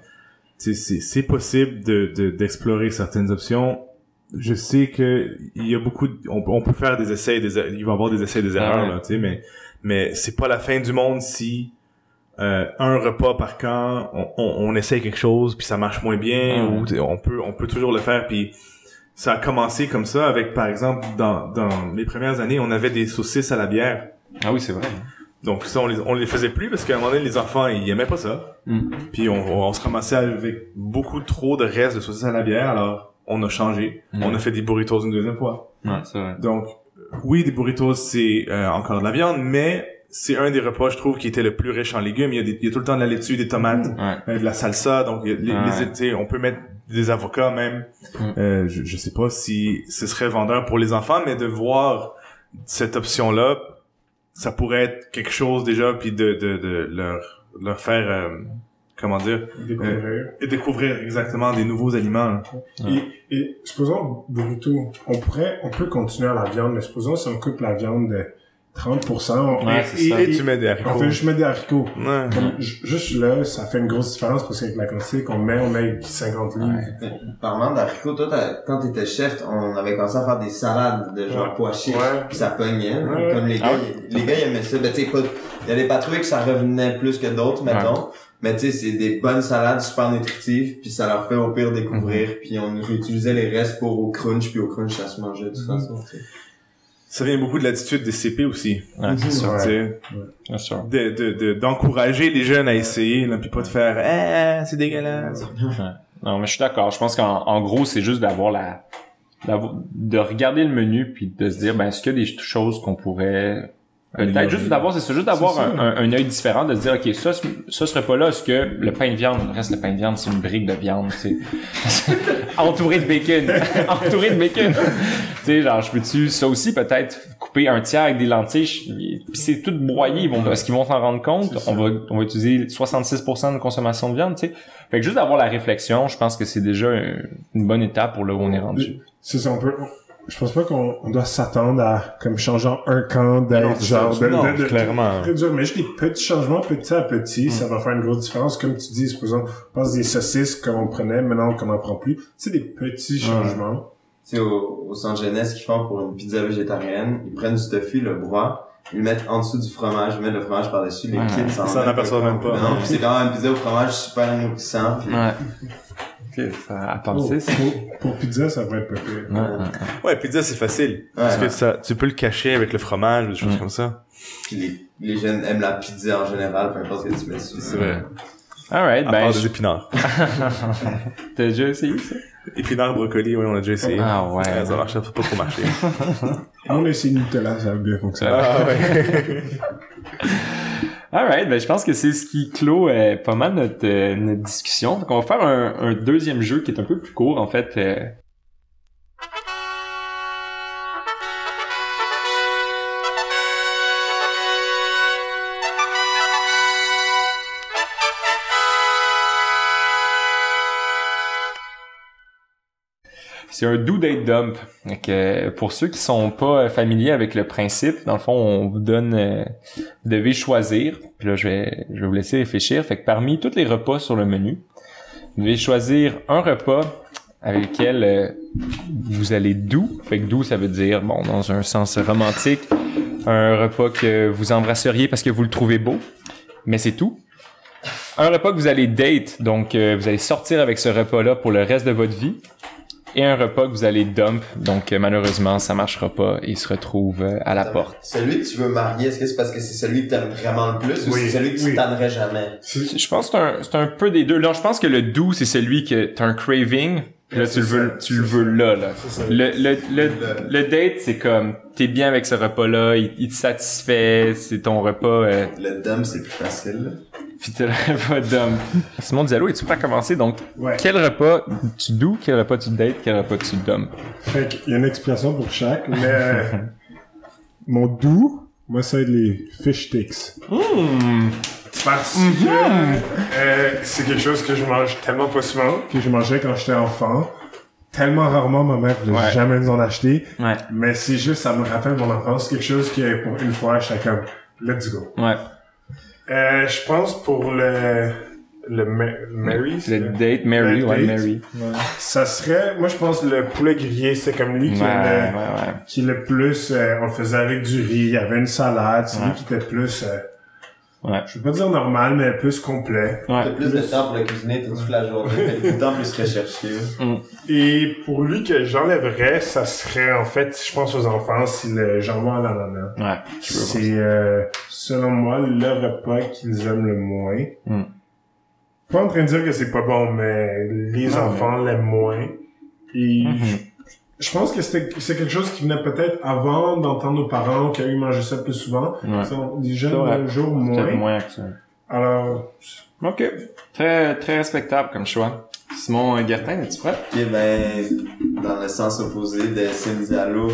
c'est, c'est possible de, de, d'explorer certaines options. Je sais que il y a beaucoup, de- on, on peut faire des essais, des, il va y avoir des essais, des erreurs, ouais. là, tu sais, mais, mais c'est pas la fin du monde si, euh, un repas par camp, on, on, on essaye quelque chose puis ça marche moins bien Ouais. ou on peut on peut toujours le faire puis ça a commencé comme ça avec par exemple dans dans les premières années on avait des saucisses à la bière Ah oui, c'est vrai. donc ça on les on les faisait plus parce qu'à un moment donné les enfants ils aimaient pas ça Mm. puis on, on se ramassait avec beaucoup trop de restes de saucisses à la bière alors on a changé Mm. on a fait des burritos une deuxième fois Ouais, c'est vrai. donc, oui, des burritos, c'est euh, encore de la viande, mais c'est un des repas, je trouve, qui était le plus riche en légumes. Il y a, des, il y a tout le temps de la laitue, des tomates, Ouais. euh, de la salsa, donc il y a les, Ouais. les- tu sais, on peut mettre des avocats même. Mm. Euh, je, je sais pas si ce serait vendeur pour les enfants, mais de voir cette option-là, ça pourrait être quelque chose déjà, puis de, de, de leur, leur faire, euh, comment dire, Découvrir. et découvrir exactement des nouveaux aliments. Ouais. Et, et supposons burrito, on pourrait, on peut continuer à la viande, mais supposons si on coupe la viande de 30%, on, Ouais, et, c'est et- ça. Et et- tu mets des haricots. on fait juste mettre des haricots. Ouais. Comme, juste là, ça fait une grosse différence parce qu'avec la quantité qu'on met, on met 50 livres. Ouais. Parlant d'haricots, toi, quand t'étais chef, on avait commencé à faire des salades de genre Ouais. pois chiches. Ouais. Puis ça pognait. Ouais. Comme les gars, Ah ils- les gars, ils aimaient ça. Ben, tu sais, pas, il y a des patrouilles que ça revenait plus que d'autres, mettons. Mais tu sais, c'est des bonnes salades super nutritives, puis ça leur fait au pire découvrir, puis on réutilisait les restes pour au crunch, puis au crunch ça se mangeait de toute Mhm. façon. tu sais. Ça vient beaucoup de l'attitude des CP aussi. Ouais, c'est Mhm. sûr. Ouais. De de de d'encourager les jeunes à essayer là puis pas de faire eh c'est dégueulasse Non, mais je suis d'accord. Je pense qu'en en gros, c'est juste d'avoir la, d'avoir- de regarder le menu puis de se dire, ben, est-ce qu'il y a des choses qu'on pourrait, peut-être Améliorer. juste d'avoir, c'est juste d'avoir un, un, un œil différent, de se dire, ok, ça, ça serait pas là, est-ce que le pain de viande, reste le pain de viande, c'est une brique de viande, tu sais. entouré de bacon. entouré de bacon. tu sais, genre, je peux-tu, ça aussi, peut-être, couper un tiers avec des lentilles, puis c'est tout broyé, ils vont, est-ce qu'ils vont s'en rendre compte? On va, on va utiliser 66% de consommation de viande, tu sais. Fait que juste d'avoir la réflexion, je pense que c'est déjà un- une bonne étape pour là où on est rendu. C'est ça, on peut, je pense pas qu'on on doit s'attendre à, comme changeant un camp d'être genre de, non, de, de- clairement Très dur, mais juste des petits changements, petit à petit, ça va faire une grosse différence. Comme tu dis, supposons, on passe des saucisses qu'on prenait, maintenant qu'on en prend plus. C'est des petits changements. Tu sais, au, au centre jeunesse qu'ils font pour une pizza végétarienne, ils prennent du tofu, le broient, le mettent en dessous du fromage, ils mettent le fromage par-dessus, les Ouais. s'en mettent aperçoivent pas. même pas. Non, puis c'est quand même une pizza au fromage super nourrissant, puis Ouais. Ok, ça à Oh, penser, ça. pour, pour pizza, ça va être pas pire. Ouais, ouais, pizza c'est facile parce Ouais. que ça tu peux le cacher avec le fromage ou des choses Mm. comme ça Puis les, les jeunes aiment la pizza en général, peu importe ce que tu mets dessus. c'est vrai Alright, à ben, part je- des épinards t'as déjà essayé ça? Épinards brocoli oui on a déjà essayé Ah ouais. ça marche ça a pas trop marché On a essayé Nutella, ça a bien fonctionné. ah ouais Alright, ben je pense que c'est ce qui clôt euh, pas mal notre, euh, notre discussion. Donc on va faire un, un deuxième jeu qui est un peu plus court en fait. euh. C'est un do date dump. Euh, pour ceux qui sont pas euh, familiers avec le principe, dans le fond, on vous donne, euh, vous devez choisir. Puis là, je vais, je vais vous laisser réfléchir. Fait que parmi tous les repas sur le menu, vous devez choisir un repas avec lequel vous allez doux. Fait que doux, ça veut dire, dans un sens romantique, un repas que vous embrasseriez parce que vous le trouvez beau. Mais c'est tout. Un repas que vous allez date, donc vous allez sortir avec ce repas-là pour le reste de votre vie et un repas que vous allez dump. Donc euh, malheureusement, ça marchera pas et il se retrouve euh, à la porte. Celui que tu veux marier, est-ce que c'est parce que c'est celui que t'aimes vraiment le plus ou c'est celui que tu oui. tannerais jamais? Je pense que c'est un, c'est un peu des deux. Là, je pense que le doux, c'est celui que t'as un craving. Là, tu le veux, ça, tu le veux là, là. Le, le, le, Le- le date, c'est comme, t'es bien avec ce repas-là, il, il te satisfait, c'est ton repas, euh, Le dump, c'est plus facile. Pis t'as le repas d'homme. Simon Diallo, es-tu prêt à commencer? Donc, Ouais. quel repas tu doux, quel repas tu dates, quel repas tu dump? Fait qu'il y a une explication pour chaque, mais euh, mon doux, moi, ça va être les fish sticks. Mmh. Parce que euh, c'est quelque chose que je mange tellement pas souvent, que je mangeais quand j'étais enfant. tellement rarement ma mère voulait Ouais. jamais nous en acheter. Ouais. Mais c'est juste, ça me rappelle mon enfance, quelque chose que pour une fois, j'étais comme, let's go. Ouais. Euh, je pense pour le, le Ma- Mary, Le date, Mary, Le ouais, date. Mary. ça serait, moi je pense le poulet grillé, c'est comme lui qui, ouais, le, qui le plus, euh, on le faisait avec du riz, il y avait une salade, c'est lui qui était plus, euh, Ouais. je veux pas dire normal, mais plus complet. T'as Ouais. plus de temps pour le cuisiner toute la journée, t'as du temps plus recherché. Et pour lui que j'enlèverais, ça serait en fait, je pense aux enfants, c'est le jambon à l'ananas. Ouais. Peux C'est euh, selon moi le repas qu'ils aiment le moins. Mm. Pas en train de dire que c'est pas bon, mais les Non, enfants l'aiment moins. Et Mhm. je, je pense que c'était c'est quelque chose qui venait peut-être avant d'entendre nos parents qui ils mangeaient ça plus souvent. Ouais. Sont- Les jeunes de Peut-être moins. moins actuel. Alors Ok. Très, très respectable comme choix. Simon Gertin, es-tu prêt? Ok, ben, dans le sens opposé de Sim Diallo,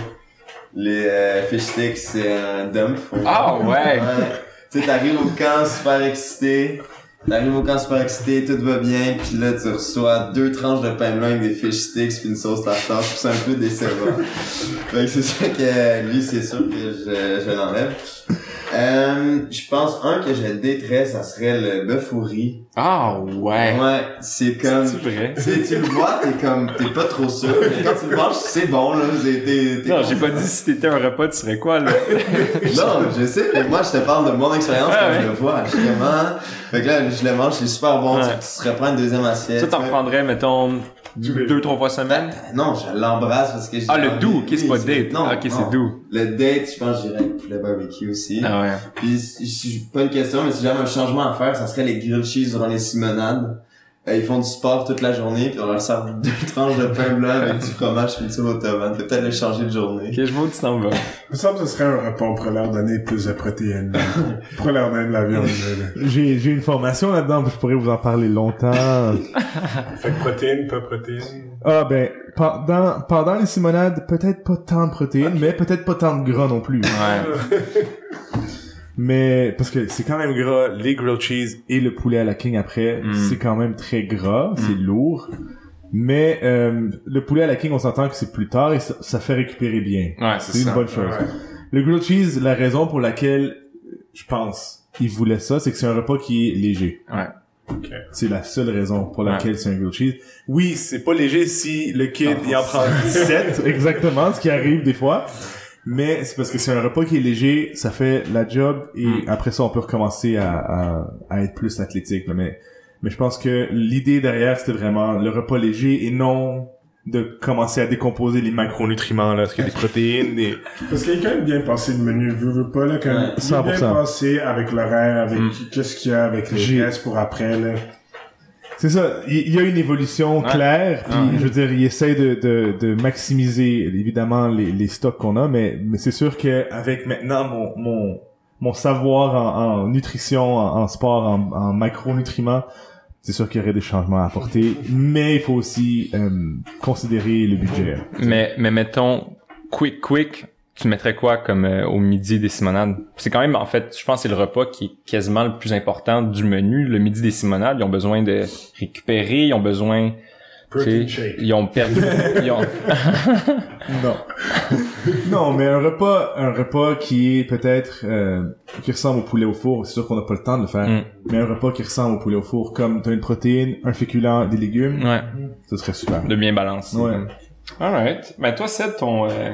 les euh, fish sticks, c'est un dump. Ah, ouais. Tu sais, t'arrives au camp super excité, t'arrives au camp super excité, tout va bien, puis là, tu reçois deux tranches de pain blanc avec des fish sticks puis une sauce tartare, puis c'est un peu décevant. fait que c'est sûr que lui, c'est sûr que je, je l'enlève. Euh, je pense, un que je détrais, ça serait le bœuf au riz. Ah, ouais. Ouais, c'est comme... C'est vrai? Tu tu le vois, t'es comme, t'es pas trop sûr, mais quand tu le manges, c'est bon, là, t'es, t'es, t'es Non, j'ai pas dit si t'étais un repas, tu serais quoi, là? Non, je sais, mais moi, je te parle de mon expérience Ah quand ouais. je le vois, justement. Fait que là, je le mange, c'est super bon, Ouais. tu, tu te reprends une deuxième assiette. Ça, t'en Ouais. reprendrais, mettons, deux, trois fois semaine? Non, je l'embrasse parce que j'ai Ah, le doux, ok, c'est pas date. Non, Ah, ok, c'est doux. Le date, je pense que j'irais avec poulet barbecue aussi. Ah ouais. Puis, pas une question, mais si j'avais un changement à faire, ça serait les grilled cheese durant les simonades. Ils font du sport toute la journée, puis on leur sert deux tranches de pain blanc avec du fromage puis au tomate. Peut-être le changer de journée. Ok, je vois où tu t'en vas. il me semble que ce serait un repas pour leur donner plus de protéines. pour leur donner de la viande. là. J'ai, j'ai une formation là-dedans, je pourrais vous en parler longtemps. fait que protéines, pas protéines. ah ben, pendant, pendant les simonades, peut-être pas tant de protéines, mais peut-être pas tant de gras non plus. Ouais. Mais, parce que c'est quand même gras, les grilled cheese et le poulet à la king après, Mm. c'est quand même très gras, c'est lourd. Mais euh, le poulet à la king, on s'entend que c'est plus tard et ça, ça fait récupérer bien. Ouais, c'est C'est une bonne chose. Ouais. Le grilled cheese, la raison pour laquelle je pense il voulait ça, c'est que c'est un repas qui est léger. Ouais. C'est la seule raison pour Ouais. laquelle c'est un grilled cheese. Oui, c'est pas léger si le kid Ah, il en prend 17, exactement, ce qui arrive des fois. Mais c'est parce que c'est un repas qui est léger, ça fait la job et Mm. après ça on peut recommencer à, à, à être plus athlétique. là. Mais mais je pense que l'idée derrière c'était vraiment le repas léger et non de commencer à décomposer les macronutriments là, parce qu'il y a des protéines, des Parce qu'il est quand même bien passé le menu, veux, veux pas, là, comme, Ouais. il est bien 100%. passé avec l'horaire, avec Mm. qu'est-ce qu'il y a avec les restes pour après, là. C'est ça, il y a une évolution claire, puis Ouais. je veux dire, il essaie de, de, de maximiser évidemment les, les stocks qu'on a, mais, mais c'est sûr que avec maintenant mon, mon, mon savoir en, en nutrition, en, en sport, en, en macronutriments, c'est sûr qu'il y aurait des changements à apporter, mais il faut aussi euh, considérer le budget. Mais, mais mettons, quick, quick, tu mettrais quoi comme euh, au midi des simonades? C'est quand même, en fait, je pense que c'est le repas qui est quasiment le plus important du menu. Le midi des simonades, ils ont besoin de récupérer, ils ont besoin... Protein tu sais, shake. Ils ont perdu... ils ont... Non. non, mais un repas, un repas qui est peut-être euh, qui ressemble au poulet au four. C'est sûr qu'on n'a pas le temps de le faire, Mm. mais un repas qui ressemble au poulet au four, comme t'as une protéine, un féculent, des légumes, Ouais, ce serait super. de bien balancer. Ouais. Alright. Ben toi, c'est ton euh,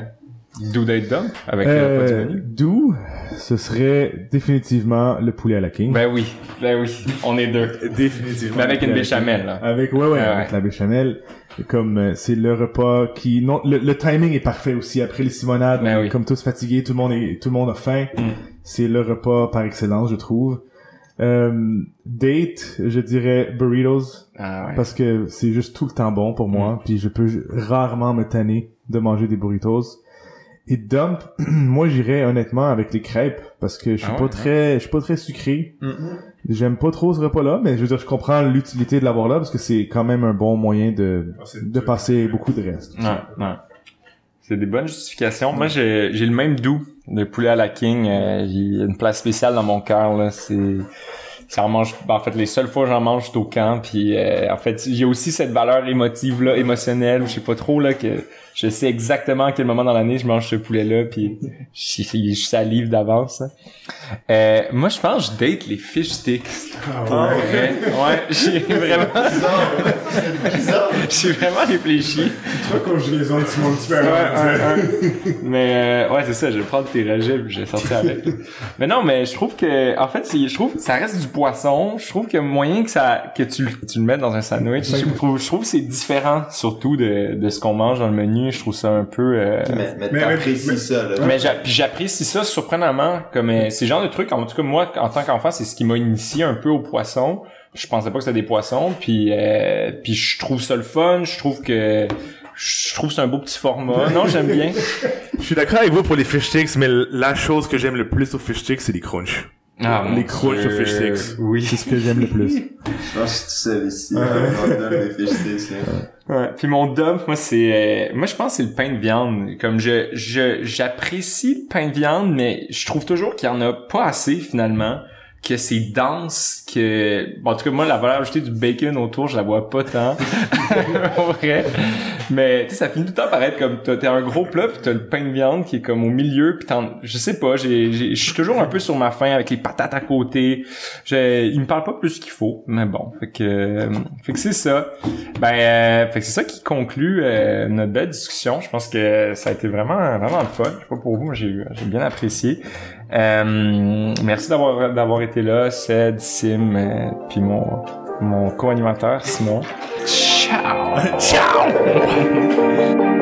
do date dump avec le repas du Euh, menu? D'où ce serait définitivement le poulet à la king. Ben oui, ben oui, on est deux. définitivement. Mais avec une béchamel, là. Avec ouais ouais, Ah ouais. avec la béchamel. Comme euh, c'est le repas qui non le, le timing est parfait aussi après les simonades, Ben oui. comme tous fatigués, tout le monde est tout le monde a faim. Mm. C'est le repas par excellence, je trouve. Euh, date, je dirais burritos Ah ouais. parce que c'est juste tout le temps bon pour moi, Mm. puis je peux rarement me tanner de manger des burritos. Et dump, moi j'irais honnêtement avec les crêpes parce que je suis Ah pas ouais, très je suis pas très sucré. Mm. J'aime pas trop ce repas-là, mais je veux dire je comprends l'utilité de l'avoir là parce que c'est quand même un bon moyen de de passer beaucoup de reste. Ouais, ouais. C'est des bonnes justifications. Moi, j'ai j'ai le même doux de poulet à la king. Euh, j'ai une place spéciale dans mon cœur là. C'est ça en mange ben, en fait les seules fois que j'en mange c'est au camp puis euh, en fait a aussi cette valeur émotive là émotionnelle je sais pas trop là que je sais exactement à quel moment dans l'année je mange ce poulet là puis je, je, je salive d'avance hein. euh, moi je pense que je date les fish sticks Ah ouais. ouais ouais j'ai vraiment j'ai vraiment réfléchi je les ai un petit, un petit peu Ouais, ouais, mais euh, ouais, c'est ça, je vais prendre tes rejets puis je vais sortir avec. mais non, mais je trouve que en fait, je trouve que ça reste du poisson. Je trouve a moyen que ça que tu, le- tu le mettes dans un sandwich. Je trouve, je trouve que c'est différent surtout de, de ce qu'on mange dans le menu. Je trouve ça un peu euh, Mais, mais, Mais- t'apprécies mais- ça, là. mais j'apprécie ça surprenamment comme euh, ces genres de trucs en tout cas moi en tant qu'enfant c'est ce qui m'a initié un peu au poisson je pensais pas que c'était des poissons puis euh, puis je trouve ça le fun je trouve que je trouve c'est un beau petit format non j'aime bien Je suis d'accord avec vous pour les fish sticks, mais la chose que j'aime le plus aux fish sticks, c'est les crunchs. Ah, Les Dieu. au fish sticks. Oui. C'est ce que j'aime le plus. Je pense que je suis tout seul ici. Des fish sticks, là. Ouais. Puis mon dump, moi c'est, euh, moi je pense que c'est le pain de viande. Comme je, je, j'apprécie le pain de viande, mais je trouve toujours qu'il y en a pas assez finalement. Que c'est dense, que, bon, en tout cas moi la valeur ajoutée du bacon autour, je la vois pas tant. en vrai. Mais tu sais, ça finit tout le temps par être comme t'as t'as un gros plat puis t'as le pain de viande qui est comme au milieu puis t'en, je sais pas, j'ai, j'ai- je suis toujours un peu sur ma faim avec les patates à côté. J'ai, il me parle pas plus qu'il faut, mais bon, fait que, euh, fait que c'est ça. Ben, euh, fait que c'est ça qui conclut euh, notre belle discussion. Je pense que ça a été vraiment, vraiment le fun. Je sais pas pour vous, mais j'ai, j'ai bien apprécié. Euh, merci d'avoir, d'avoir été là, Ced, Sim, euh, puis mon, mon co-animateur Simon. Ciao. Ciao!